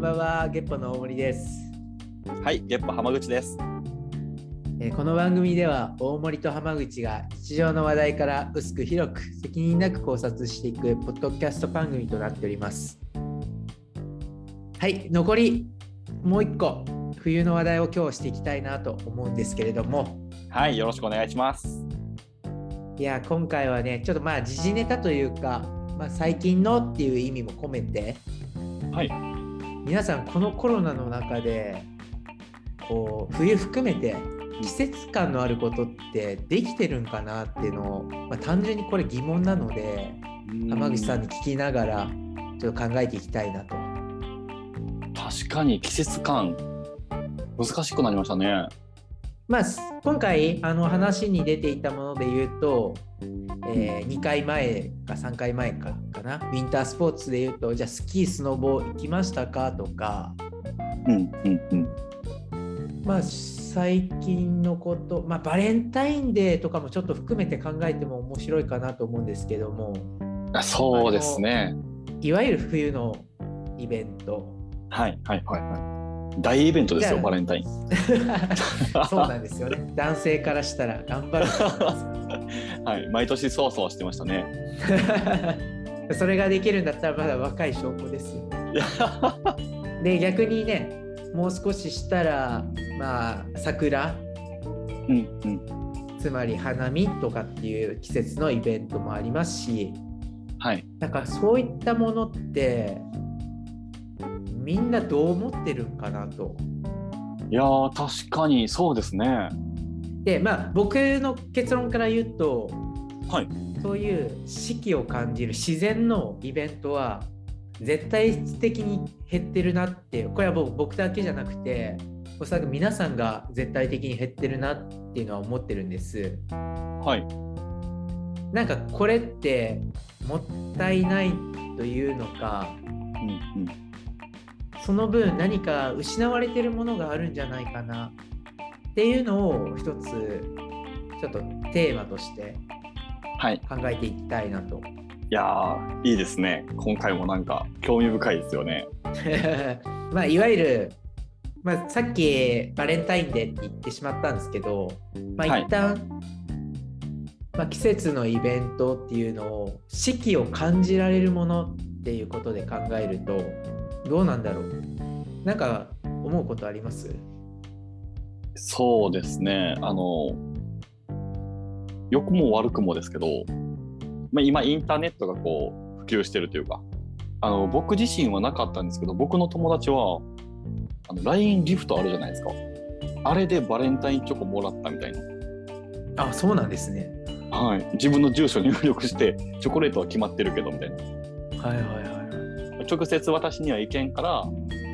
んばんは、ゲッポの大森です。はい、ゲッポ浜口です。えーこの番組では大森と浜口が日常の話題から薄く広く責任なく考察していくポッドキャスト番組となっております。はい、残りもう一個冬の話題を今日していきたいなと思うんですけれども、はい、よろしくお願いします。いや今回はねちょっとまあ時事ネタというか、まあ、最近のっていう意味も込めてはい、皆さんこのコロナの中でこう冬含めて季節感のあることってできてるんかなっていうのを、まあ、単純にこれ疑問なので浜口さんに聞きながらちょっと考えていきたいなと。確かに季節感難しくなりましたね。まあ、す今回あの話に出ていたもので言うと、え2回前か3回前かかなウィンタースポーツで言うとじゃあスキースノボ行きましたかとかうんうんうん。まあ最近のこと、まあ、バレンタインデーとかもちょっと含めて考えても面白いかなと思うんですけどもあそうですね。いわゆる冬のイベントはいはいはいはい。大イベントですよ、バレンタイン。そうなんですよね男性からしたら頑張る はい、毎年そわそわしてましたね。それができるんだったらまだ若い証拠ですよ。で逆にねもう少ししたらまあ桜うんうん。つまり花見とかっていう季節のイベントもありますしはい。なんかそういったものってみんなどう思ってるんかなと。いやー、確かにそうですね。でまあ僕の結論から言うとはい。そういう四季を感じる自然のイベントは絶対的に減ってるなってこれは僕僕だけじゃなくておそらく皆さんが絶対的に減ってるなっていうのは思ってるんです。はい。なんかこれってもったいないというのかうんうん。その分何か失われてるものがあるんじゃないかなっていうのを一つちょっとテーマとしてはい。考えていきたいなと。いやー、いいですね。今回もなんか興味深いですよね。まあいわゆる、まあ、さっきバレンタインデーって言ってしまったんですけど、まあ、はい一旦、まあ、季節のイベントっていうのを四季を感じられるものっていうことで考えるとどうなんだろうなんか思うことあります？そうですね。あの、良くも悪くもですけど、まあ、今インターネットがこう普及してるというか、あの僕自身はなかったんですけど、僕の友達はあの LINE ギフトあるじゃないですか。あれでバレンタインチョコもらったみたいな。あそうなんですね。はい。自分の住所入力して、チョコレートは決まってるけどみたいな。はいはいはいはい。直接私には行けんから、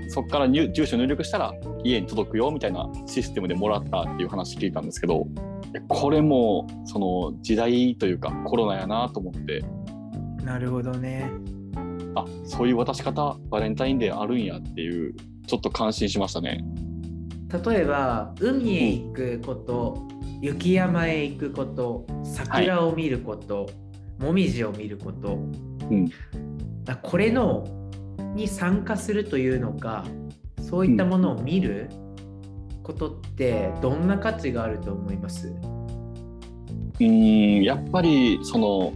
そこから入住所入力したら家に届くよみたいなシステムでもらったっていう話聞いたんですけど、これもその時代というかコロナやなと思って、なるほどね。あそういう渡し方バレンタインデーあるんやっていうちょっと感心しましたね。例えば海へ行くこと、雪山へ行くこと桜を見ること、もみじを見ること、うんあこれのに参加するというのかそういったものを見ることってどんな価値があると思います？うーんやっぱりその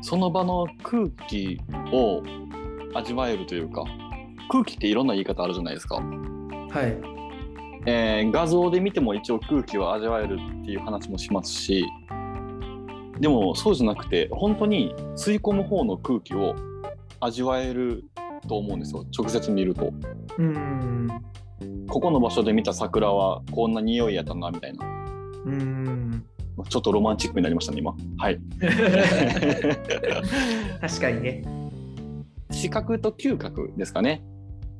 その場の空気を味わえるというか空気っていろんな言い方あるじゃないですか。はいえー画像で見ても一応空気を味わえるっていう話もしますしでもそうじゃなくて本当に吸い込む方の空気を味わえると思うんですよ。直接見ると。うーん。ここの場所で見た桜はこんな匂いやったなみたいな。うーん。ちょっとロマンチックになりましたね今。はい。確かにね。視覚と嗅覚ですかね。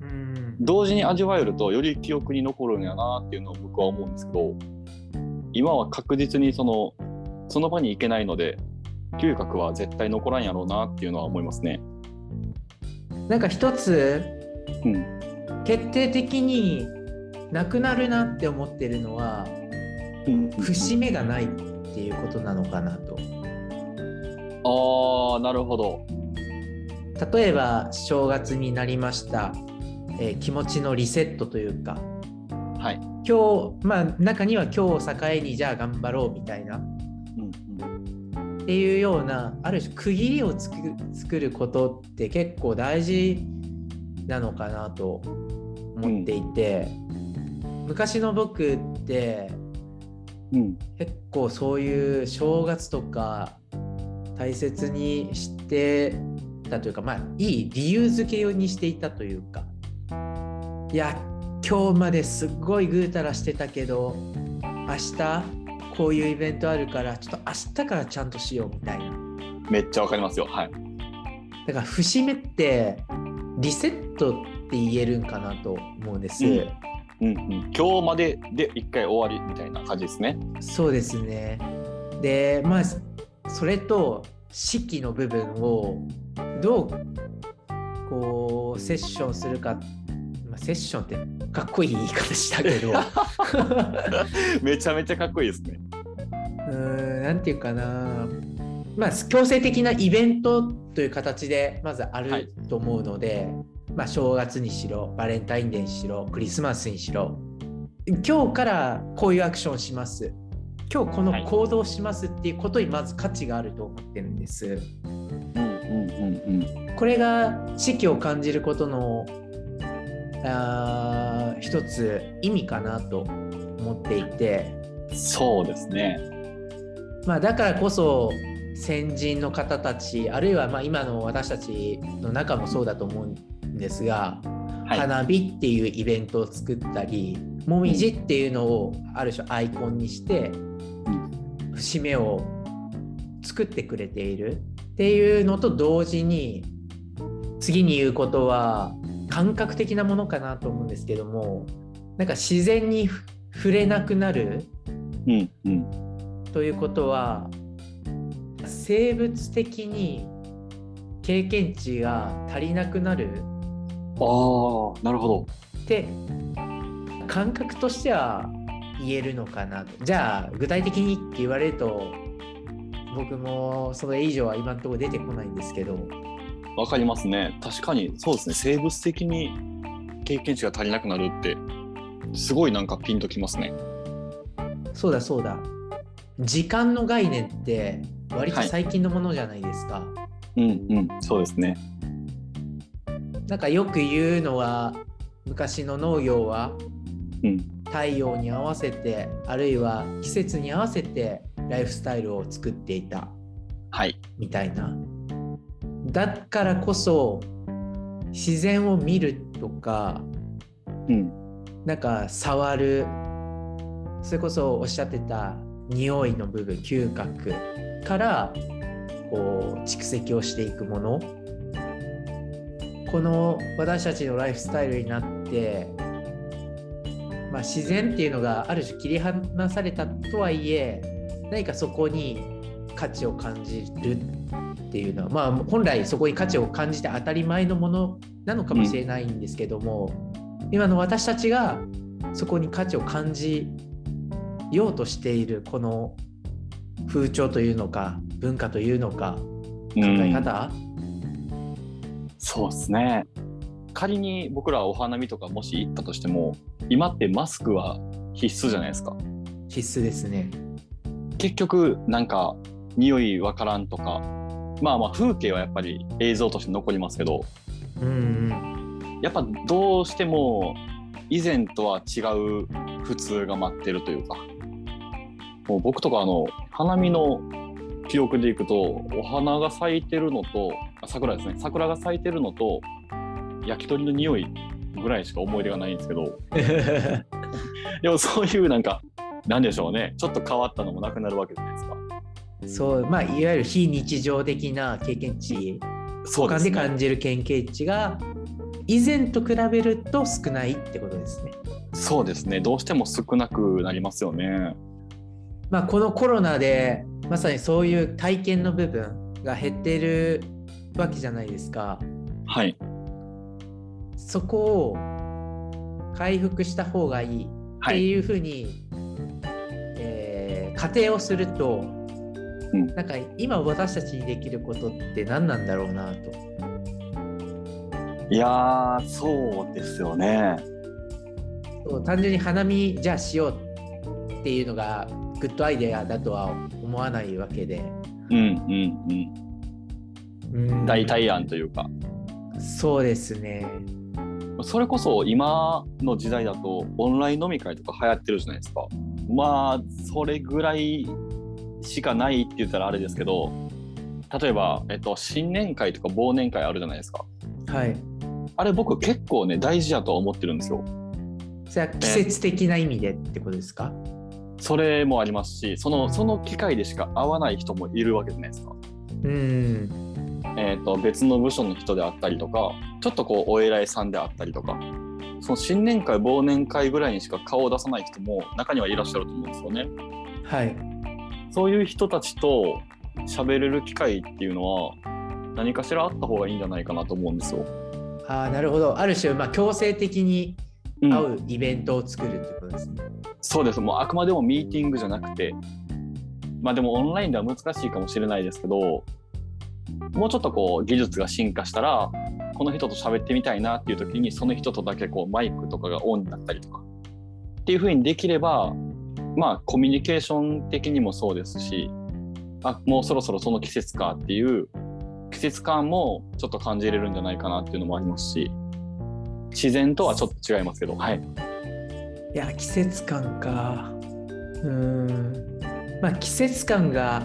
うーん。同時に味わえるとより記憶に残るんやなっていうのを僕は思うんですけど今は確実にそのその場に行けないので嗅覚は絶対残らんやろうなっていうのは思いますね。なんか一つうん、決定的になくなるなって思ってるのは節目がないっていうことなのかなと。ああなるほど。例えば正月になりました、えー気持ちのリセットというかはい。今日まあ中には今日を境にじゃあ頑張ろうみたいなうんっていうようなある種区切りを作る作ることって結構大事なのかなと思っていて、昔の僕ってうん。うん。結構そういう正月とか大切にしてたというかまあいい理由付けにしていたというかいや今日まですっごいぐうたらしてたけど明日こういうイベントあるからちょっと明日からちゃんとしようみたいなめっちゃわかりますよ。はい。だから節目ってリセットって言えるんかなと思うんです、うんうんうん。今日までで一回終わりみたいな感じですね。そうですねでまあそれと式の部分をどうこうセッションするか、まあ、セッションってかっこいい言い方したけどう めちゃめちゃかっこいいですね。ーんなんていうかなまあ強制的なイベントという形でまずあはいると思うので、まあ正月にしろバレンタインデーにしろクリスマスにしろ今日からこういうアクションします今日この行動しますっていうことにまず価値があると思ってるんです。うんうんうんうん。これが四季を感じることのあー一つ意味かなと思っていて、そうですね。まあ、だからこそ先人の方たちあるいはまあ今の私たちの中もそうだと思うんですが、はい。花火っていうイベントを作ったりもみじっていうのをある種アイコンにして節目を作ってくれているっていうのと同時に次に言うことは感覚的なものかなと思うんですけどもなんか自然にふ触れなくなるうんうん。ということは生物的に経験値が足りなくなるああ、なるほど。って感覚としては言えるのかなとじゃあ具体的にって言われると僕もそれ以上は今のところ出てこないんですけどわかりますね。確かにそうですね。生物的に経験値が足りなくなるって、すごいなんかピンときますね。そうだそうだ時間の概念って割と最近のものじゃないですか、うんうん。そうですね。なんかよく言うのは昔の農業はうん。太陽に合わせてあるいは季節に合わせてライフスタイルを作っていたはい。みたいなだからこそ自然を見るとかうん。なんか触る。それこそおっしゃってた匂いの部分嗅覚からこう蓄積をしていくもの。この私たちのライフスタイルになって、まあ、自然っていうのがある種切り離されたとはいえ何かそこに価値を感じるっていうのは、まあ、本来そこに価値を感じて当たり前のものなのかもしれないんですけども、今の私たちがそこに価値を感じようとしているこの風潮というのか文化というのか考え方、そうですね。仮に僕らお花見とかもし行ったとしても、今ってマスクは必須じゃないですか。必須ですね。結局なんか匂いわからんとか、まあまあ風景はやっぱり映像として残りますけど、うんうん、やっぱどうしても以前とは違う普通が待ってるというか、もう僕とかあの花見の記憶でいくとお花が咲いてるのとあ桜ですね桜が咲いてるのと焼き鳥の匂いぐらいしか思い出がないんですけど でもそういうなんかなんでしょうねちょっと変わったのもなくなるわけじゃないですか。そうまあいわゆる非日常的な経験値そうですね感じる経験値が以前と比べると少ないってことですね。そうですねどうしても少なくなりますよね。まあ、このコロナでまさにそういう体験の部分が減ってるわけじゃないですか。はいそこを回復した方がいいってはいいうふうに、えー仮定をすると、うんなんか今私たちにできることって何なんだろうなと。いやーそうですよね。そう単純に花見じゃあしようっていうのがグッドアイデアだとは思わないわけで。うんうんうんうん。代替案というか。そうですね。それこそ今の時代だとオンライン飲み会とか流行ってるじゃないですか。まあそれぐらいしかないって言ったらあれですけど例えば、えっと、新年会とか忘年会あるじゃないですか。はい。あれ僕結構ね大事やとは思ってるんですよ。それは季節的な意味でってことですか、それもありますしそのその機会でしか会わない人もいるわけじゃないですか。うん。えー、と別の部署の人であったりとかちょっとこうお偉いさんであったりとかその新年会忘年会ぐらいにしか顔を出さない人も中にはいらっしゃると思うんですよね。はい。そういう人たちと喋れる機会っていうのは何かしらあった方がいいんじゃないかなと思うんですよ。ああ、なるほど。ある種、まあ、強制的にうん会うイベントを作るってことですね。そうですもうあくまでもミーティングじゃなくてまあでもオンラインでは難しいかもしれないですけどもうちょっとこう技術が進化したらこの人と喋ってみたいなっていう時にその人とだけこうマイクとかがオンになったりとかっていう風にできればまあコミュニケーション的にもそうですしあもうそろそろその季節かっていう季節感もちょっと感じれるんじゃないかなっていうのもありますし自然とはちょっと違いますけどはいいや、季節感か。うーん。まあ、季節感が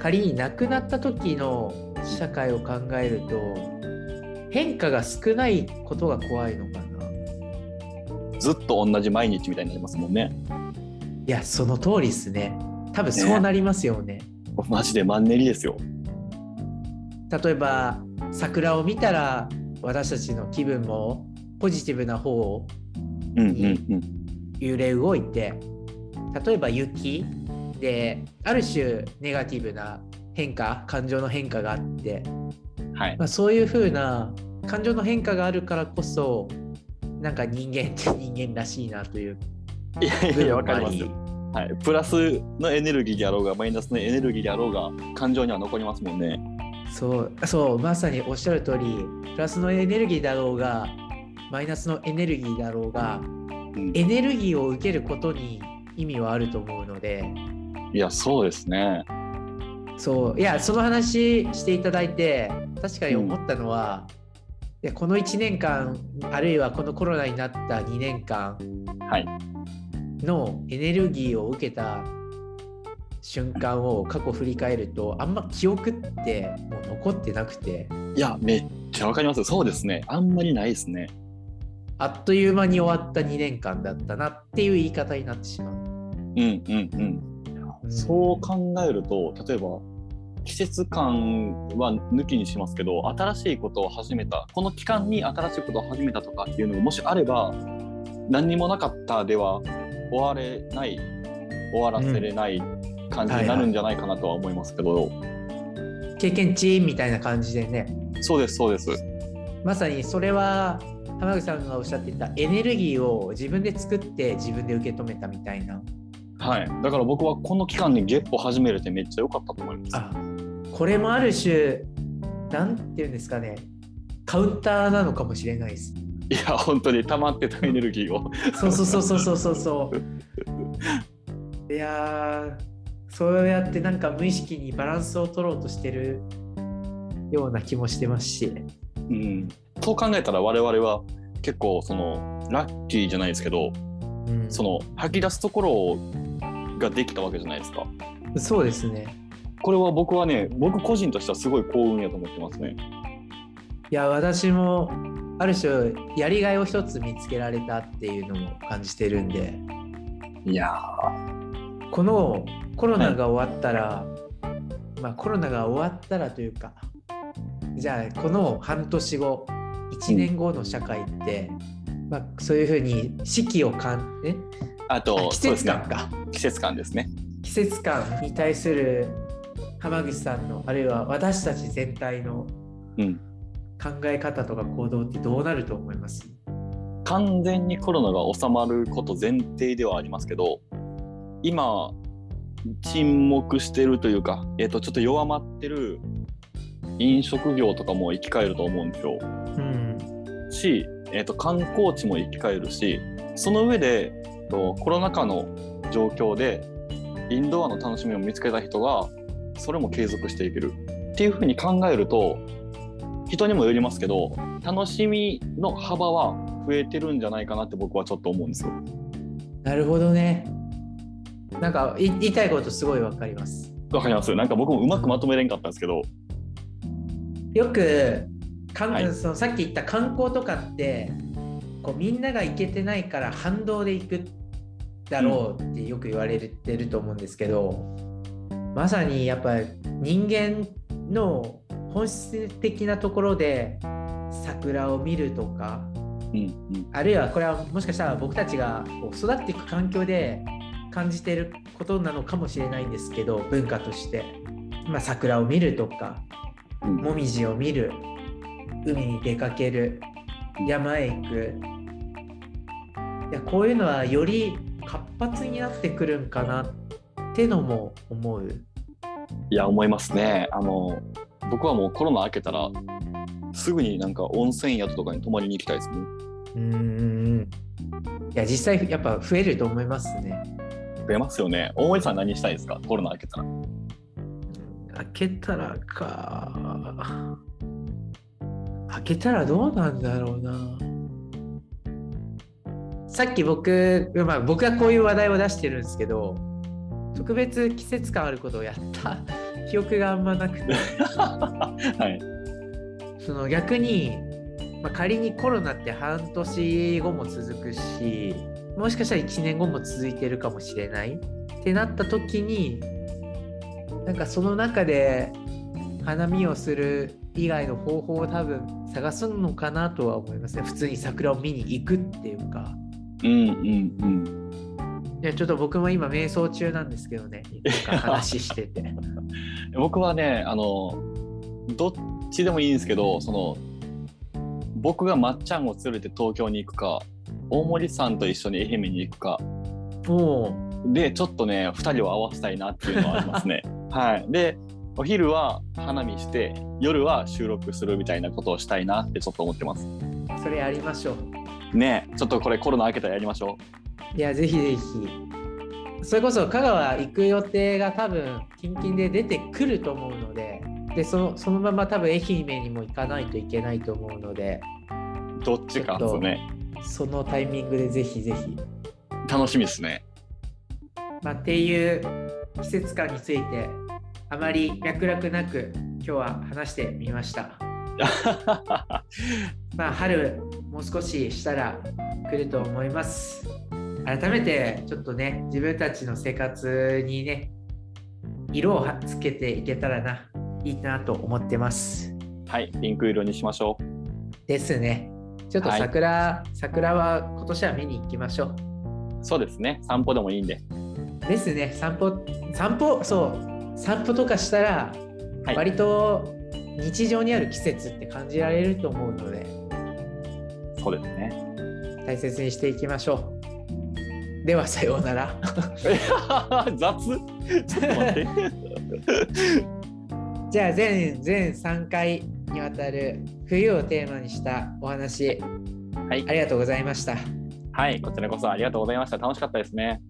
仮になくなった時の社会を考えると、変化が少ないことが怖いのかな。ずっと同じ毎日みたいになりますもんね。いや、その通りですね。多分そうなりますよね。マジでマンネリですよ。例えば、桜を見たら私たちの気分もポジティブな方をうんうんうん。揺れ動いて例えば雪である種ネガティブな変化感情の変化があって、はい。まあ、そういう風な感情の変化があるからこそなんか人間って人間らしいなといういやい部や、わかりますよ。はい。プラスのエネルギーであろうが、マイナスのエネルギーであろうが、感情には残りますもんね。そうそうまさにおっしゃる通りプラスのエネルギーだろうがマイナスのエネルギーだろうがうん、エネルギーを受けることに意味はあると思うのでいや、そうですね。そういやその話していただいて確かに思ったのは、いやこの1年間あるいはこのコロナになった2年間はい。のエネルギーを受けた瞬間を過去振り返るとあんま記憶ってもう残ってなくていや、めっちゃわかります。そうですね。あんまりないですね。あっという間に終わった2年間だったなっていう言い方になってしまう。うんうんうん。うんそう考えると、例えば、季節感は抜きにしますけど、新しいことを始めた、この期間に新しいことを始めたとかっていうのがもしあれば、何にもなかったでは終われない、終わらせれない感じになるんじゃないかなとは思いますけど、経験値みたいな感じでねそうです、そうです。まさにそれは浜口さんがおっしゃっていたエネルギーを自分で作って自分で受け止めたみたいなはい。だから僕はこの期間にゲッポ始めれてめっちゃ良かったと思います。あこれもある種なんていうんですかねカウンターなのかもしれないですいや、本当に溜まってたエネルギーを。そうそうそうそうそうそうそういやーそうやってなんか無意識にバランスを取ろうとしてるような気もしてますしうん。そう考えたら我々は結構そのラッキーじゃないですけど、うんその吐き出すところができたわけじゃないですか。そうですねこれは僕はね、僕個人としてはすごい幸運やと思ってますね。いや私もある種やりがいを一つ見つけられたっていうのも感じてるんで。いやこのコロナが終わったら、まあコロナが終わったらというかじゃあこの半年後1年後の社会って、まあ、そういうふうに四季を感ねあとあ季節感か、そうですね。季節感ですね。季節感に対する浜口さんのあるいは私たち全体のうん。考え方とか行動ってどうなると思います？完全にコロナが収まること前提ではありますけど、今、沈黙してるというか、えっ、と、ちょっと弱まってる飲食業とかも生き返ると思うんですよ。うんし、えー、と観光地も生き返るしその上でとコロナ禍の状況でインドアの楽しみを見つけた人がそれも継続していけるっていうふうに考えると人にもよりますけど楽しみの幅は増えてるんじゃないかなって僕はちょっと思うんですよ。なるほどね。なんかい言いたいことすごいわかります。わかります？なんか僕もうまくまとめれんかったんですけど、よくかん、はいそのさっき言った観光とかってこうみんなが行けてないから反動で行くだろうってよく言われてると思うんですけど、まさにやっぱ人間の本質的なところで桜を見るとかうんうん、あるいはこれはもしかしたら僕たちが育っていく環境で感じてることなのかもしれないんですけど文化として、まあ、桜を見るとかうん。もみじを見る。海に出かける。山へ行く。いやこういうのはより活発になってくるんかなってのも思う。いや思いますね。あの僕はもうコロナ明けたらすぐになんか温泉宿とかに泊まりに行きたいですね。うーんいや実際やっぱ増えると思いますね。増えますよね。大森さん何したいですか？コロナ明けたら。開けたらか。開けたらどうなんだろうな。さっき僕、まあ、僕がこういう話題を出してるんですけど特別季節感あることをやった記憶があんまなくて。はい。その逆に、まあ、仮にコロナって半年後も続くしもしかしたら1年後も続いてるかもしれないってなった時になんかその中で花見をする以外の方法を多分探すのかなとは思いますね。普通に桜を見に行くっていうか。うんうんうんいやちょっと僕も今瞑想中なんですけどね。話してて。僕はねあのどっちでもいいんですけどその僕がまっちゃんを連れて東京に行くか大森さんと一緒に愛媛に行くか。もでちょっとね2人を合わせたいなっていうのはありますね。はい、でお昼は花見して夜は収録するみたいなことをしたいなってちょっと思ってます。うそれやりましょう。ねちょっとこれコロナ明けたらやりましょいや、ぜひぜひ。それこそ香川行く予定が多分近々で出てくると思うので、でそのそのまま多分愛媛にも行かないといけないと思うので、う。どっちかですね。そのタイミングでぜひぜひ。楽しみですね。まあ、っていう季節感について、あまり脈絡なく今日は話してみました。まあ、春もう少ししたら来ると思います。改めてちょっとね、自分たちの生活にね、色をつけていけたらな、いいなと思ってます。はい、ピンク色にしましょですね。ちょっと桜、桜は今年は見に行きましょう。そうですね。散歩でもいいんで。う。ですね、散歩、散歩、そう、散歩とかしたら、はい割と日常にある季節って感じられると思うので、そうですね。大切にしていきましょう。では、さようなら。雑？ちょっと待って。じゃあ全全3回にわたる冬をテーマにしたお話はいありがとうございました。はい、こちらこそありがとうございました。楽しかったですね。